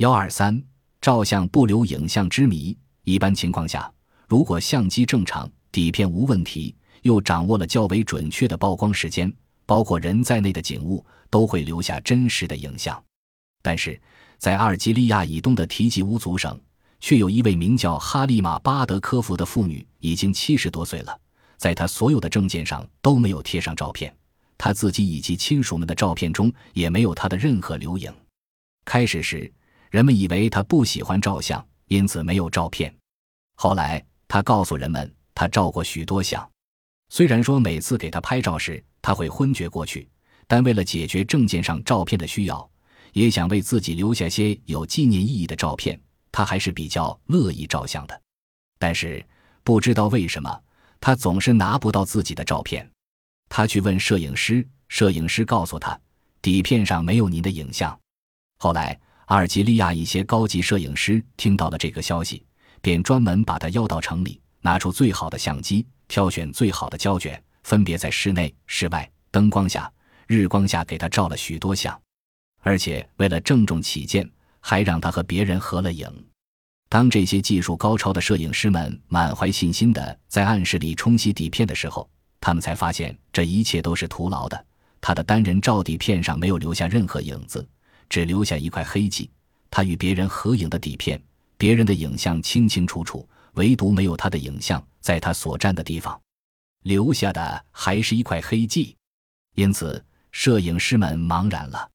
幺二三，照相不留影像之谜。一般情况下，如果相机正常，底片无问题，又掌握了较为准确的曝光时间，包括人在内的景物都会留下真实的影像。但是在阿尔及利亚以东的提吉乌族省，却有一位名叫哈利玛巴德科夫的妇女，已经七十多岁了，在她所有的证件上都没有贴上照片，她自己以及亲属们的照片中也没有她的任何留影。开始时，人们以为他不喜欢照相，因此没有照片。后来，他告诉人们，他照过许多相，虽然说每次给他拍照时，他会昏厥过去，但为了解决证件上照片的需要。也想为自己留下些有纪念意义的照片，他还是比较乐意照相的。但是不知道为什么，他总是拿不到自己的照片。他去问摄影师，摄影师告诉他，底片上没有您的影像。后来，阿尔及利亚一些高级摄影师听到了这个消息，便专门把他邀到城里，拿出最好的相机，挑选最好的胶卷，分别在室内、室外、灯光下、日光下给他照了许多相。而且为了郑重起见，还让他和别人合了影。当这些技术高超的摄影师们满怀信心地在暗室里冲洗底片的时候，他们才发现这一切都是徒劳的。他的单人照底片上没有留下任何影子，只留下一块黑迹。他与别人合影的底片，别人的影像清清楚楚，唯独没有他的影像在他所站的地方，留下的还是一块黑迹。因此，摄影师们茫然了。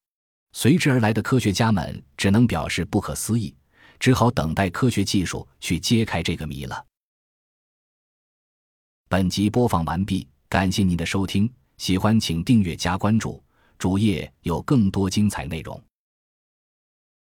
随之而来的科学家们只能表示不可思议，只好等待科学技术去揭开这个谜了。本集播放完毕，感谢您的收听，喜欢请订阅加关注，主页有更多精彩内容。